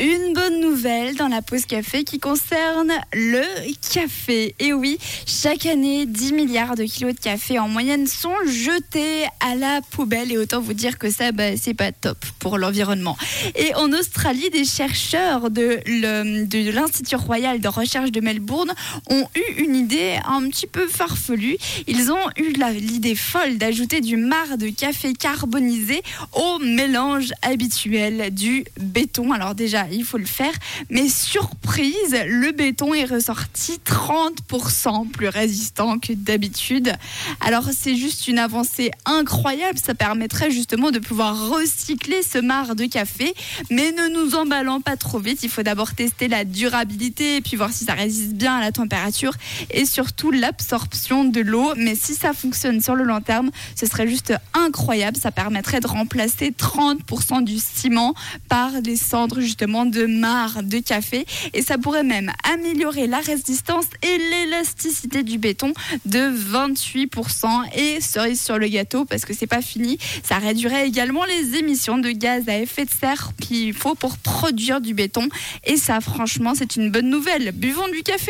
Une bonne nouvelle dans la pause café qui concerne le café. Et oui, chaque année, 10 milliards de kilos de café en moyenne sont jetés à la poubelle. Et autant vous dire que ça, bah, c'est pas top pour l'environnement. Et en Australie, des chercheurs de l'Institut royal de recherche de Melbourne ont eu une idée un petit peu farfelue. Ils ont eu l'idée folle d'ajouter du marc de café carbonisé au mélange habituel du béton. Alors déjà, il faut le faire. Mais surprise, le béton est ressorti 30% plus résistant que d'habitude. Alors c'est juste une avancée incroyable. Ça permettrait justement de pouvoir recycler ce marc de café. Mais ne nous emballons pas trop vite. Il faut d'abord tester la durabilité et puis voir si ça résiste bien à la température et surtout l'absorption de l'eau. Mais si ça fonctionne sur le long terme, ce serait juste incroyable. Ça permettrait de remplacer 30% du ciment par des cendres justement de marc de café. Et ça pourrait même améliorer la résistance et l'élasticité du béton de 28% et cerise sur le gâteau parce que c'est pas fini, ça réduirait également les émissions de gaz à effet de serre qu'il faut pour produire du béton. Et ça franchement c'est une bonne nouvelle. Buvons du café